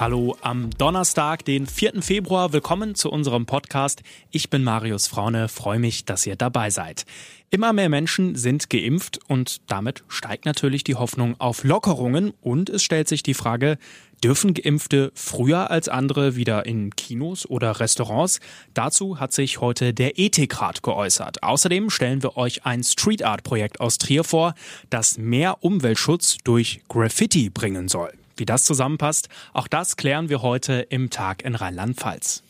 Hallo am Donnerstag, den 4. Februar. Willkommen zu unserem Podcast. Ich bin Marius Fraune, freue mich, dass ihr dabei seid. Immer mehr Menschen sind geimpft und damit steigt natürlich die Hoffnung auf Lockerungen und es stellt sich die Frage, Dürfen Geimpfte früher als andere wieder in Kinos oder Restaurants? Dazu hat sich heute der Ethikrat geäußert. Außerdem stellen wir euch ein Street Art Projekt aus Trier vor, das mehr Umweltschutz durch Graffiti bringen soll. Wie das zusammenpasst, auch das klären wir heute im Tag in Rheinland-Pfalz.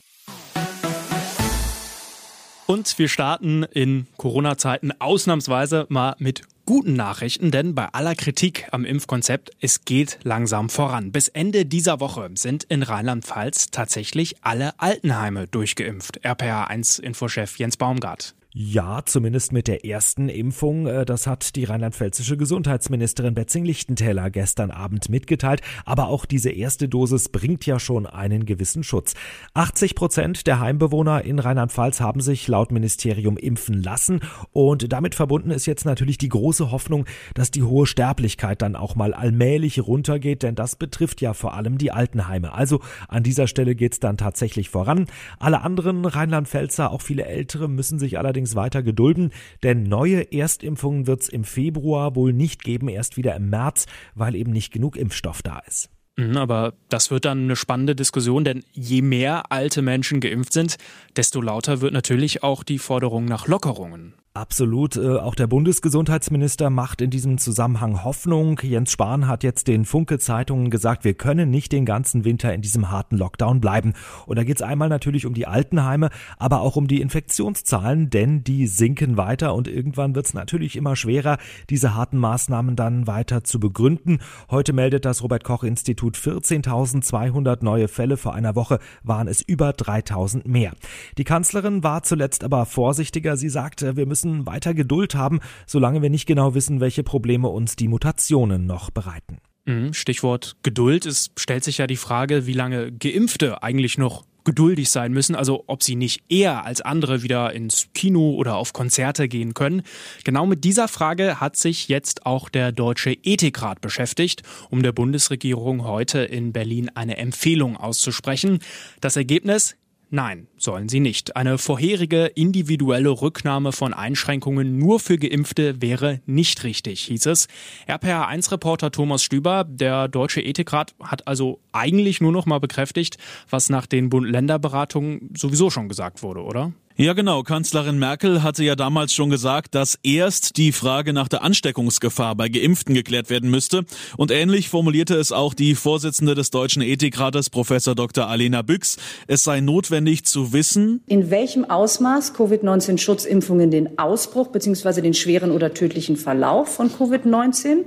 Und wir starten in Corona-Zeiten ausnahmsweise mal mit guten Nachrichten, denn bei aller Kritik am Impfkonzept, es geht langsam voran. Bis Ende dieser Woche sind in Rheinland-Pfalz tatsächlich alle Altenheime durchgeimpft. RPA1-Infochef Jens Baumgart. Ja, zumindest mit der ersten Impfung. Äh, das hat die rheinland-pfälzische Gesundheitsministerin Betzing-Lichtentäler gestern Abend mitgeteilt. Aber auch diese erste Dosis bringt ja schon einen gewissen Schutz. 80 Prozent der Heimbewohner in Rheinland-Pfalz haben sich laut Ministerium impfen lassen. Und damit verbunden ist jetzt natürlich die große Hoffnung, dass die hohe Sterblichkeit dann auch mal allmählich runtergeht, denn das betrifft ja vor allem die Altenheime. Also an dieser Stelle geht's dann tatsächlich voran. Alle anderen Rheinland-Pfälzer, auch viele Ältere, müssen sich allerdings allerdings weiter gedulden, denn neue Erstimpfungen wird es im Februar wohl nicht geben, erst wieder im März, weil eben nicht genug Impfstoff da ist. Mhm, aber das wird dann eine spannende Diskussion, denn je mehr alte Menschen geimpft sind, desto lauter wird natürlich auch die Forderung nach Lockerungen. Absolut. Äh, auch der Bundesgesundheitsminister macht in diesem Zusammenhang Hoffnung. Jens Spahn hat jetzt den Funke-Zeitungen gesagt, wir können nicht den ganzen Winter in diesem harten Lockdown bleiben. Und da geht es einmal natürlich um die Altenheime, aber auch um die Infektionszahlen, denn die sinken weiter und irgendwann wird es natürlich immer schwerer, diese harten Maßnahmen dann weiter zu begründen. Heute meldet das Robert Koch Institut 14.200 neue Fälle. Vor einer Woche waren es über 3.000 mehr. Die Kanzlerin war zuletzt aber vorsichtiger. Sie sagte, wir müssen müssen weiter Geduld haben, solange wir nicht genau wissen, welche Probleme uns die Mutationen noch bereiten. Mhm, Stichwort Geduld. Es stellt sich ja die Frage, wie lange Geimpfte eigentlich noch geduldig sein müssen, also ob sie nicht eher als andere wieder ins Kino oder auf Konzerte gehen können. Genau mit dieser Frage hat sich jetzt auch der Deutsche Ethikrat beschäftigt, um der Bundesregierung heute in Berlin eine Empfehlung auszusprechen. Das Ergebnis Nein, sollen sie nicht. Eine vorherige individuelle Rücknahme von Einschränkungen nur für Geimpfte wäre nicht richtig, hieß es. RPA1-Reporter Thomas Stüber, der Deutsche Ethikrat, hat also eigentlich nur noch mal bekräftigt, was nach den Bund-Länder-Beratungen sowieso schon gesagt wurde, oder? Ja, genau. Kanzlerin Merkel hatte ja damals schon gesagt, dass erst die Frage nach der Ansteckungsgefahr bei Geimpften geklärt werden müsste. Und ähnlich formulierte es auch die Vorsitzende des Deutschen Ethikrates, Professor Dr. Alena Büchs. Es sei notwendig zu wissen, in welchem Ausmaß Covid-19-Schutzimpfungen den Ausbruch bzw. den schweren oder tödlichen Verlauf von Covid-19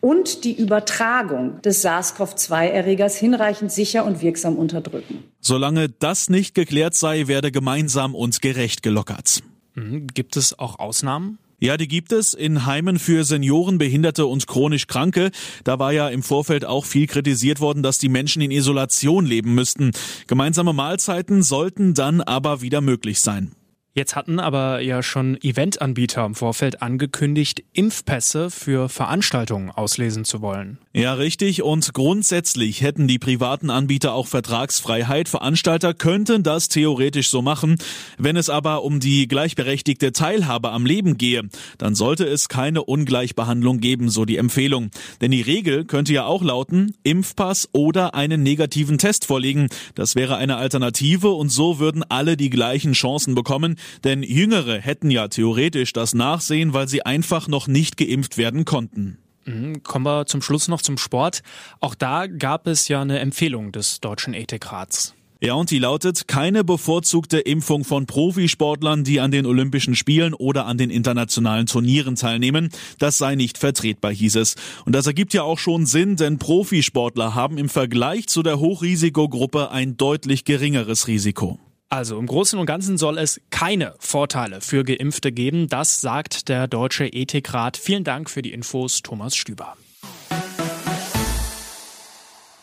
und die Übertragung des SARS-CoV-2-Erregers hinreichend sicher und wirksam unterdrücken. Solange das nicht geklärt sei, werde gemeinsam und gerecht gelockert. Mhm. Gibt es auch Ausnahmen? Ja, die gibt es in Heimen für Senioren, Behinderte und chronisch Kranke. Da war ja im Vorfeld auch viel kritisiert worden, dass die Menschen in Isolation leben müssten. Gemeinsame Mahlzeiten sollten dann aber wieder möglich sein. Jetzt hatten aber ja schon Eventanbieter im Vorfeld angekündigt, Impfpässe für Veranstaltungen auslesen zu wollen. Ja, richtig. Und grundsätzlich hätten die privaten Anbieter auch Vertragsfreiheit. Veranstalter könnten das theoretisch so machen. Wenn es aber um die gleichberechtigte Teilhabe am Leben gehe, dann sollte es keine Ungleichbehandlung geben, so die Empfehlung. Denn die Regel könnte ja auch lauten, Impfpass oder einen negativen Test vorlegen. Das wäre eine Alternative und so würden alle die gleichen Chancen bekommen. Denn Jüngere hätten ja theoretisch das Nachsehen, weil sie einfach noch nicht geimpft werden konnten. Mhm, kommen wir zum Schluss noch zum Sport. Auch da gab es ja eine Empfehlung des Deutschen Ethikrats. Ja, und die lautet keine bevorzugte Impfung von Profisportlern, die an den Olympischen Spielen oder an den internationalen Turnieren teilnehmen. Das sei nicht vertretbar, hieß es. Und das ergibt ja auch schon Sinn, denn Profisportler haben im Vergleich zu der Hochrisikogruppe ein deutlich geringeres Risiko. Also im Großen und Ganzen soll es keine Vorteile für Geimpfte geben. Das sagt der Deutsche Ethikrat. Vielen Dank für die Infos, Thomas Stüber.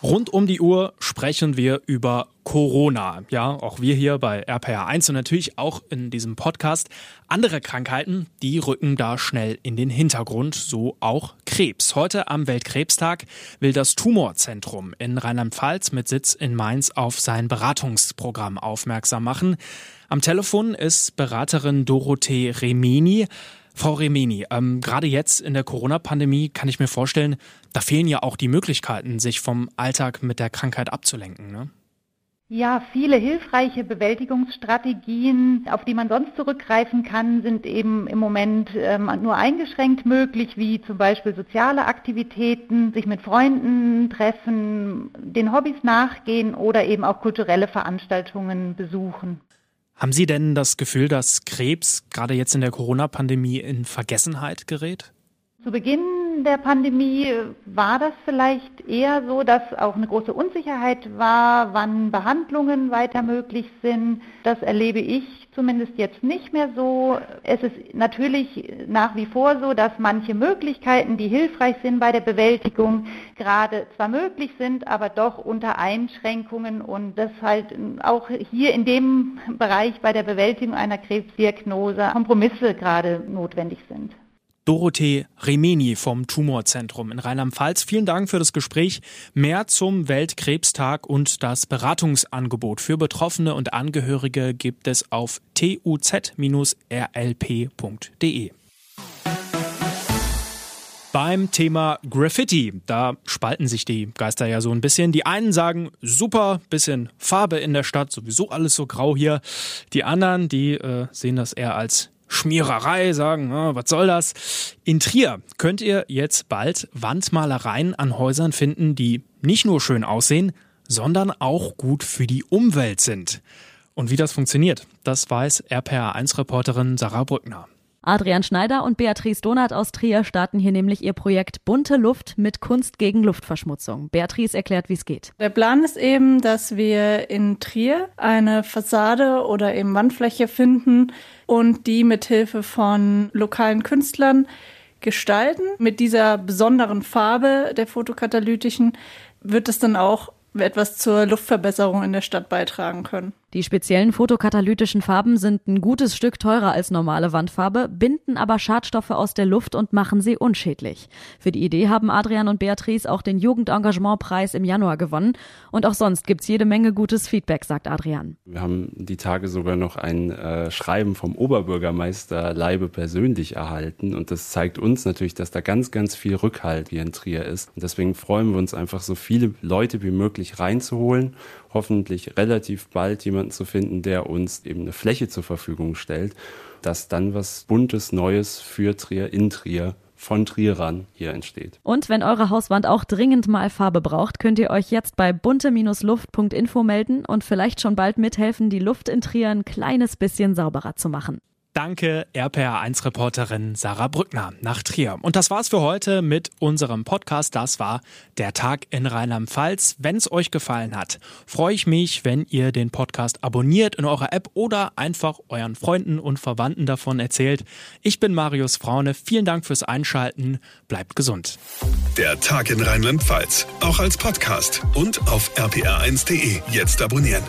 Rund um die Uhr sprechen wir über Corona. Ja, auch wir hier bei RPR1 und natürlich auch in diesem Podcast. Andere Krankheiten, die rücken da schnell in den Hintergrund, so auch Krebs. Heute am Weltkrebstag will das Tumorzentrum in Rheinland-Pfalz mit Sitz in Mainz auf sein Beratungsprogramm aufmerksam machen. Am Telefon ist Beraterin Dorothee Remini. Frau Remeni, ähm, gerade jetzt in der Corona-Pandemie kann ich mir vorstellen, da fehlen ja auch die Möglichkeiten, sich vom Alltag mit der Krankheit abzulenken. Ne? Ja, viele hilfreiche Bewältigungsstrategien, auf die man sonst zurückgreifen kann, sind eben im Moment ähm, nur eingeschränkt möglich, wie zum Beispiel soziale Aktivitäten, sich mit Freunden treffen, den Hobbys nachgehen oder eben auch kulturelle Veranstaltungen besuchen. Haben Sie denn das Gefühl, dass Krebs gerade jetzt in der Corona-Pandemie in Vergessenheit gerät? Zu Beginn der Pandemie war das vielleicht eher so, dass auch eine große Unsicherheit war, wann Behandlungen weiter möglich sind. Das erlebe ich zumindest jetzt nicht mehr so. Es ist natürlich nach wie vor so, dass manche Möglichkeiten, die hilfreich sind bei der Bewältigung, gerade zwar möglich sind, aber doch unter Einschränkungen und dass halt auch hier in dem Bereich bei der Bewältigung einer Krebsdiagnose Kompromisse gerade notwendig sind. Dorothee Remeni vom Tumorzentrum in Rheinland-Pfalz. Vielen Dank für das Gespräch. Mehr zum Weltkrebstag und das Beratungsangebot für Betroffene und Angehörige gibt es auf tuz-rlp.de. Beim Thema Graffiti, da spalten sich die Geister ja so ein bisschen. Die einen sagen, super, bisschen Farbe in der Stadt, sowieso alles so grau hier. Die anderen, die äh, sehen das eher als Schmiererei, sagen, oh, was soll das? In Trier könnt ihr jetzt bald Wandmalereien an Häusern finden, die nicht nur schön aussehen, sondern auch gut für die Umwelt sind. Und wie das funktioniert, das weiß RPA1-Reporterin Sarah Brückner. Adrian Schneider und Beatrice Donat aus Trier starten hier nämlich ihr Projekt Bunte Luft mit Kunst gegen Luftverschmutzung. Beatrice erklärt, wie es geht. Der Plan ist eben, dass wir in Trier eine Fassade oder eben Wandfläche finden und die mithilfe von lokalen Künstlern gestalten. Mit dieser besonderen Farbe der fotokatalytischen wird es dann auch etwas zur Luftverbesserung in der Stadt beitragen können. Die speziellen fotokatalytischen Farben sind ein gutes Stück teurer als normale Wandfarbe, binden aber Schadstoffe aus der Luft und machen sie unschädlich. Für die Idee haben Adrian und Beatrice auch den Jugendengagementpreis im Januar gewonnen. Und auch sonst gibt's jede Menge gutes Feedback, sagt Adrian. Wir haben die Tage sogar noch ein äh, Schreiben vom Oberbürgermeister Leibe persönlich erhalten. Und das zeigt uns natürlich, dass da ganz, ganz viel Rückhalt hier in Trier ist. Und deswegen freuen wir uns einfach, so viele Leute wie möglich reinzuholen hoffentlich relativ bald jemanden zu finden, der uns eben eine Fläche zur Verfügung stellt, dass dann was Buntes, Neues für Trier in Trier von Trierern hier entsteht. Und wenn eure Hauswand auch dringend mal Farbe braucht, könnt ihr euch jetzt bei bunte-luft.info melden und vielleicht schon bald mithelfen, die Luft in Trier ein kleines bisschen sauberer zu machen. Danke, RPR1-Reporterin Sarah Brückner nach Trier. Und das war's für heute mit unserem Podcast. Das war der Tag in Rheinland-Pfalz. Wenn es euch gefallen hat, freue ich mich, wenn ihr den Podcast abonniert in eurer App oder einfach euren Freunden und Verwandten davon erzählt. Ich bin Marius Fraune. Vielen Dank fürs Einschalten. Bleibt gesund. Der Tag in Rheinland-Pfalz, auch als Podcast und auf rpr1.de. Jetzt abonnieren.